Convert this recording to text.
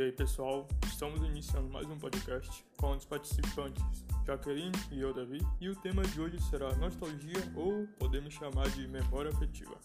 E aí pessoal, estamos iniciando mais um podcast com os participantes Jaqueline e eu, Davi, e o tema de hoje será nostalgia ou podemos chamar de memória afetiva.